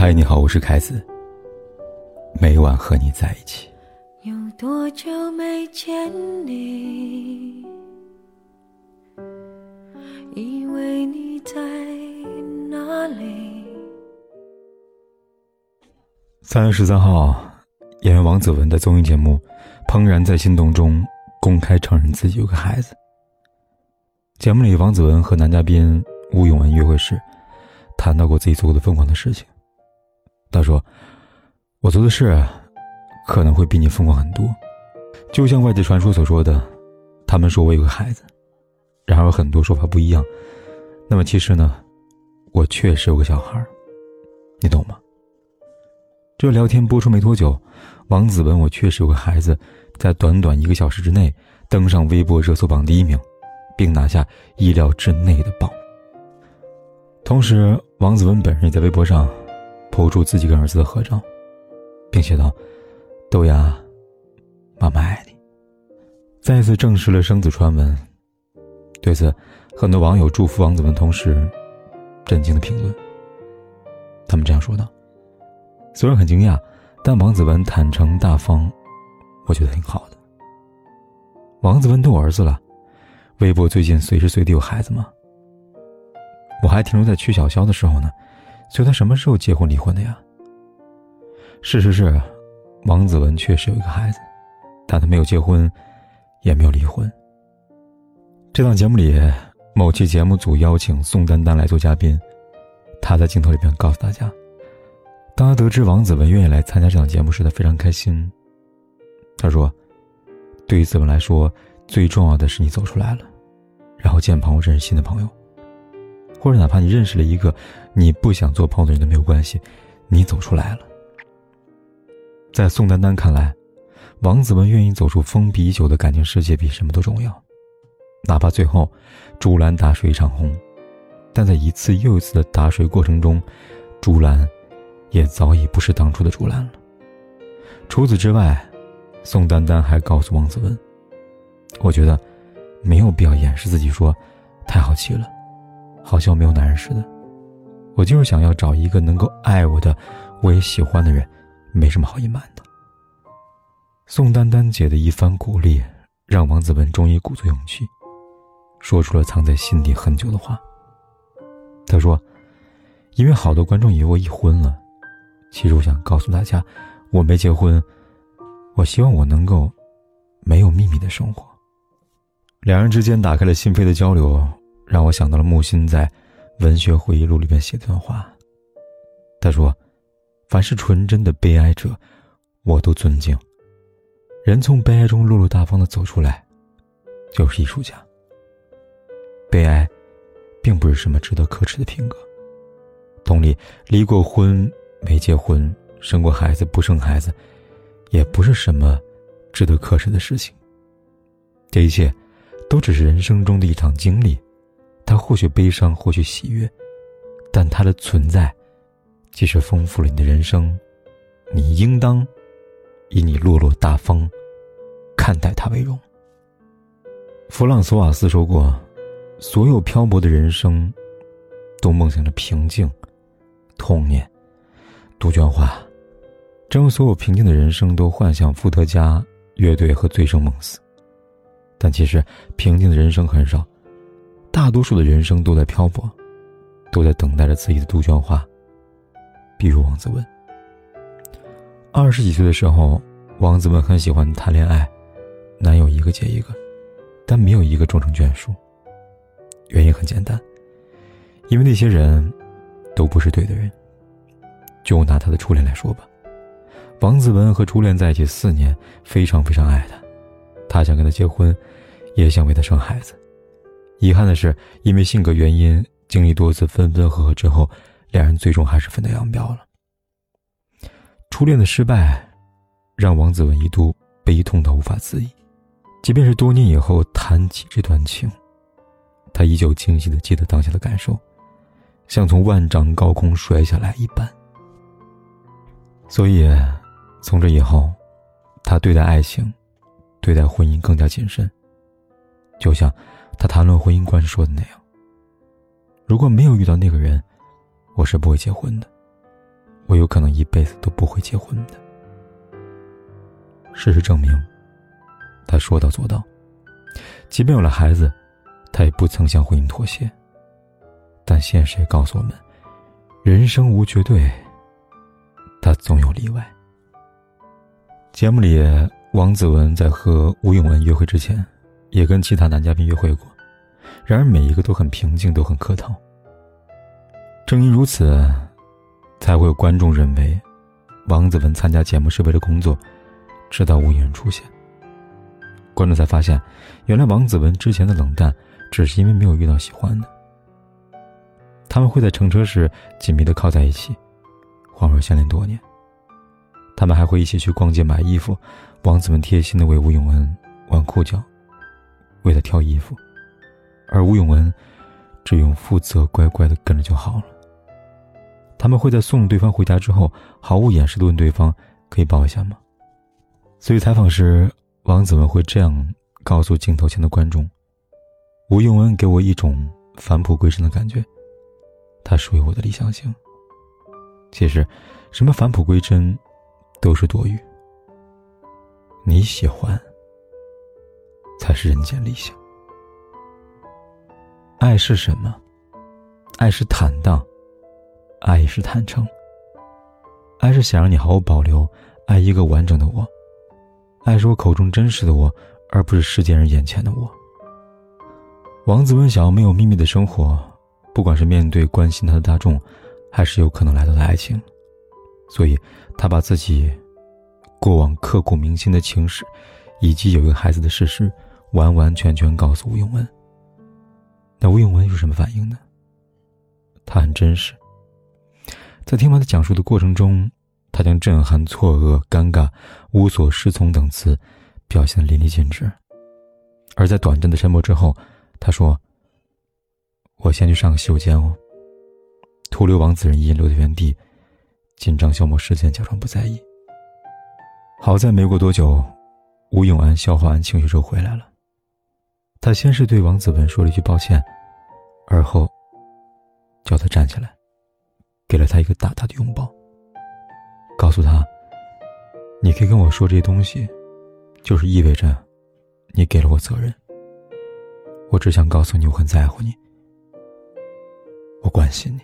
嗨，你好，我是凯子。每晚和你在一起。有多久没见你？以为你在哪里？三月十三号，演员王子文的综艺节目《怦然在心动》中公开承认自己有个孩子。节目里，王子文和男嘉宾吴永文约会时，谈到过自己做过的疯狂的事情。他说：“我做的事可能会比你疯狂很多，就像外界传说所说的，他们说我有个孩子。然而很多说法不一样。那么其实呢，我确实有个小孩你懂吗？”这聊天播出没多久，王子文“我确实有个孩子”在短短一个小时之内登上微博热搜榜第一名。并拿下意料之内的宝。同时，王子文本人也在微博上抛出自己跟儿子的合照，并写道：“豆芽，妈妈爱你。”再次证实了生子传闻。对此，很多网友祝福王子文，同时震惊的评论。他们这样说道：“虽然很惊讶，但王子文坦诚大方，我觉得挺好的。王子文都有儿子了。”微博最近随时随地有孩子吗？我还停留在曲筱绡的时候呢，所以他什么时候结婚离婚的呀？事实是，王子文确实有一个孩子，但他没有结婚，也没有离婚。这档节目里，某期节目组邀请宋丹丹来做嘉宾，她在镜头里边告诉大家，当他得知王子文愿意来参加这档节目时，他非常开心。他说：“对于子文来说。”最重要的是你走出来了，然后见朋友认识新的朋友，或者哪怕你认识了一个你不想做朋友的人都没有关系，你走出来了。在宋丹丹看来，王子文愿意走出封闭已久的感情世界比什么都重要，哪怕最后竹篮打水一场空，但在一次又一次的打水过程中，竹篮也早已不是当初的竹篮了。除此之外，宋丹丹还告诉王子文。我觉得没有必要掩饰自己，说太好奇了，好像没有男人似的。我就是想要找一个能够爱我的，我也喜欢的人，没什么好隐瞒的。宋丹丹姐的一番鼓励，让王子文终于鼓足勇气，说出了藏在心底很久的话。他说：“因为好多观众以为我已婚了，其实我想告诉大家，我没结婚。我希望我能够没有秘密的生活。”两人之间打开了心扉的交流，让我想到了木心在《文学回忆录》里面写的段话。他说：“凡是纯真的悲哀者，我都尊敬。人从悲哀中落落大方的走出来，就是艺术家。悲哀，并不是什么值得可耻的品格。同理，离过婚、没结婚、生过孩子、不生孩子，也不是什么值得可耻的事情。这一切。”都只是人生中的一场经历，它或许悲伤，或许喜悦，但它的存在，即使丰富了你的人生，你应当以你落落大方看待它为荣。弗朗索瓦斯说过：“所有漂泊的人生，都梦想着平静、童年、杜鹃花，正如所有平静的人生都幻想伏特加乐队和醉生梦死。”但其实，平静的人生很少，大多数的人生都在漂泊，都在等待着自己的杜鹃花。比如王子文。二十几岁的时候，王子文很喜欢谈恋爱，男友一个接一个，但没有一个终成眷属。原因很简单，因为那些人，都不是对的人。就拿他的初恋来说吧，王子文和初恋在一起四年，非常非常爱他。他想跟他结婚，也想为他生孩子。遗憾的是，因为性格原因，经历多次分分合合之后，两人最终还是分道扬镳了。初恋的失败，让王子文一度悲痛到无法自已。即便是多年以后谈起这段情，他依旧清晰的记得当下的感受，像从万丈高空摔下来一般。所以，从这以后，他对待爱情。对待婚姻更加谨慎，就像他谈论婚姻观说的那样：“如果没有遇到那个人，我是不会结婚的。我有可能一辈子都不会结婚的。事实证明，他说到做到。即便有了孩子，他也不曾向婚姻妥协。但现实也告诉我们，人生无绝对，他总有例外。节目里，王子文在和吴永文约会之前，也跟其他男嘉宾约会过，然而每一个都很平静，都很客套。正因如此，才会有观众认为，王子文参加节目是为了工作，直到吴永文出现。观众才发现，原来王子文之前的冷淡，只是因为没有遇到喜欢的。他们会在乘车时紧密的靠在一起，恍若相恋多年。他们还会一起去逛街买衣服，王子文贴心的为吴永恩挽裤脚，为他挑衣服，而吴永文只用负责乖乖的跟着就好了。他们会在送对方回家之后，毫无掩饰的问对方：“可以抱一下吗？”所以采访时。王子文会这样告诉镜头前的观众：“吴永文给我一种返璞归真的感觉，他属于我的理想型。其实，什么返璞归真，都是多余。你喜欢，才是人间理想。爱是什么？爱是坦荡，爱是坦诚，爱是想让你毫无保留爱一个完整的我。”爱是我口中真实的我，而不是世间人眼前的我。王子文想要没有秘密的生活，不管是面对关心他的大众，还是有可能来到的爱情，所以他把自己过往刻骨铭心的情史，以及有一个孩子的事实，完完全全告诉吴永文。那吴永文有什么反应呢？他很真实，在听完他讲述的过程中。他将震撼、错愕、尴尬、无所适从等词表现的淋漓尽致，而在短暂的沉默之后，他说：“我先去上个洗手间哦。”徒留王子人一人留在原地，紧张消磨时间，假装不在意。好在没过多久，吴永安消化完情绪之后回来了。他先是对王子文说了一句抱歉，而后叫他站起来，给了他一个大大的拥抱。告诉他，你可以跟我说这些东西，就是意味着你给了我责任。我只想告诉你，我很在乎你，我关心你。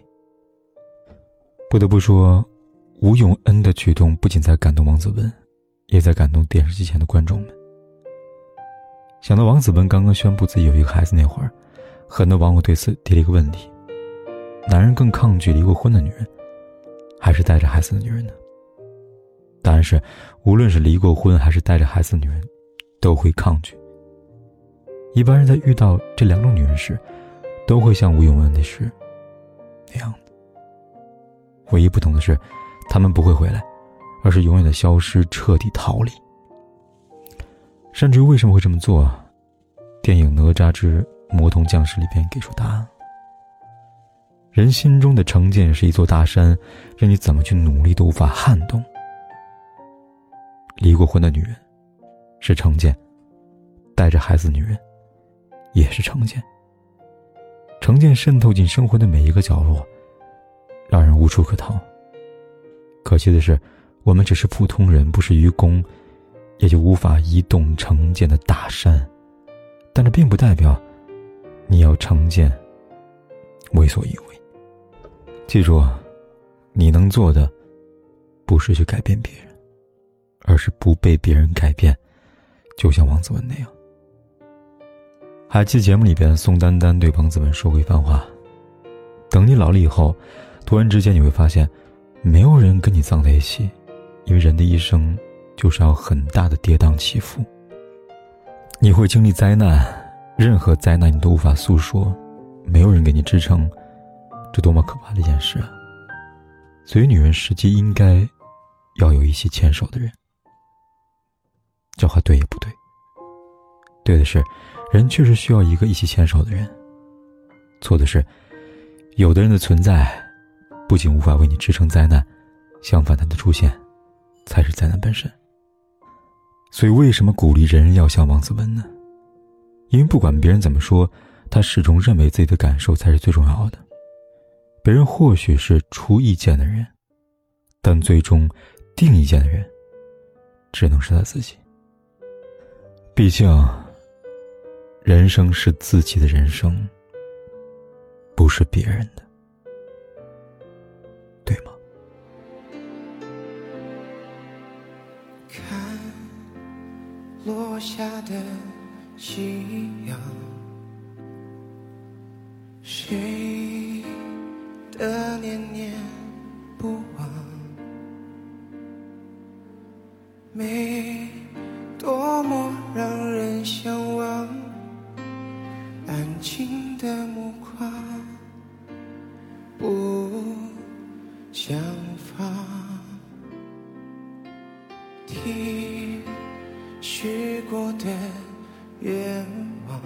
不得不说，吴永恩的举动不仅在感动王子文，也在感动电视机前的观众们。想到王子文刚刚宣布自己有一个孩子那会儿，很多网友对此提了一个问题：男人更抗拒离过婚的女人，还是带着孩子的女人呢？答案是，无论是离过婚还是带着孩子的女人，都会抗拒。一般人在遇到这两种女人时，都会像吴永文那时那样的。唯一不同的是，他们不会回来，而是永远的消失，彻底逃离。甚至于为什么会这么做，电影《哪吒之魔童降世》里边给出答案：人心中的成见是一座大山，任你怎么去努力都无法撼动。离过婚的女人，是成见；带着孩子女人，也是成见。成见渗透进生活的每一个角落，让人无处可逃。可惜的是，我们只是普通人，不是愚公，也就无法移动成见的大山。但这并不代表你要成见为所欲为。记住，你能做的，不是去改变别人。而是不被别人改变，就像王子文那样。还记得节目里边，宋丹丹对王子文说过一番话：“等你老了以后，突然之间你会发现，没有人跟你葬在一起，因为人的一生就是要很大的跌宕起伏。你会经历灾难，任何灾难你都无法诉说，没有人给你支撑，这多么可怕的一件事啊！所以，女人实际应该要有一些牵手的人。”这话对也不对。对的是，人确实需要一个一起牵手的人。错的是，有的人的存在，不仅无法为你支撑灾难，相反，他的出现，才是灾难本身。所以，为什么鼓励人人要像王子文呢？因为不管别人怎么说，他始终认为自己的感受才是最重要的。别人或许是出意见的人，但最终定意见的人，只能是他自己。毕竟，人生是自己的人生，不是别人的，下的夕阳，谁的念念愿望，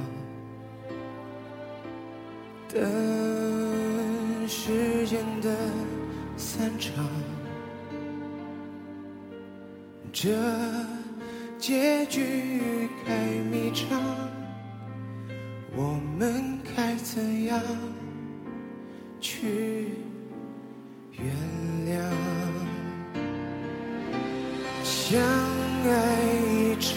等时间的散场，这结局该迷场，我们该怎样去原谅？相爱一场，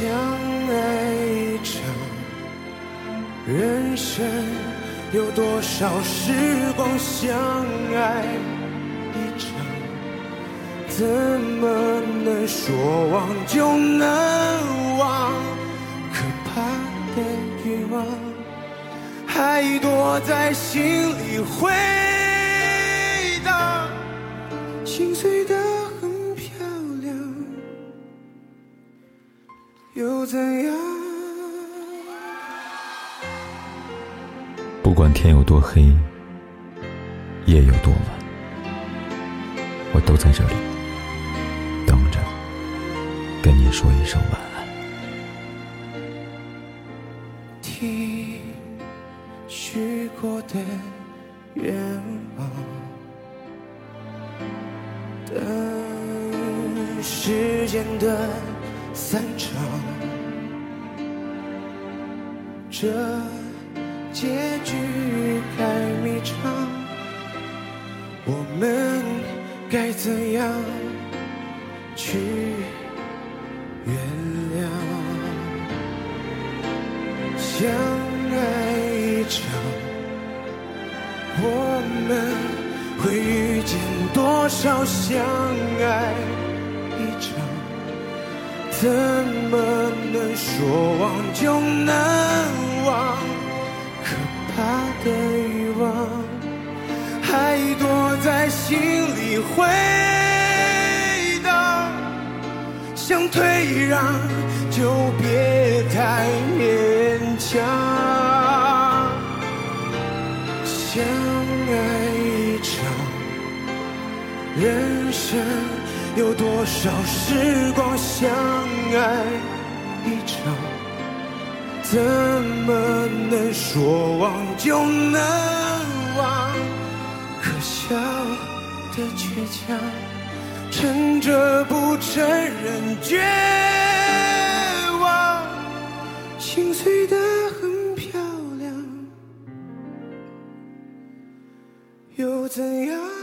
相爱一场，人生有多少时光相爱一场？怎么能说忘就能忘？可怕的欲望还躲在心里回。管天有多黑，夜有多晚，我都在这里等着，跟你说一声晚安。听许过的愿望。等时间的散场，这该怎样去原谅？相爱一场，我们。会遇见多少相爱一场？怎么能说忘就能忘？可怕的欲望还躲在心里回荡，想退让就别太勉强，相爱一场。人生有多少时光相爱一场？怎么能说忘就能？笑的倔强，撑着不承认绝望，心碎的很漂亮，又怎样？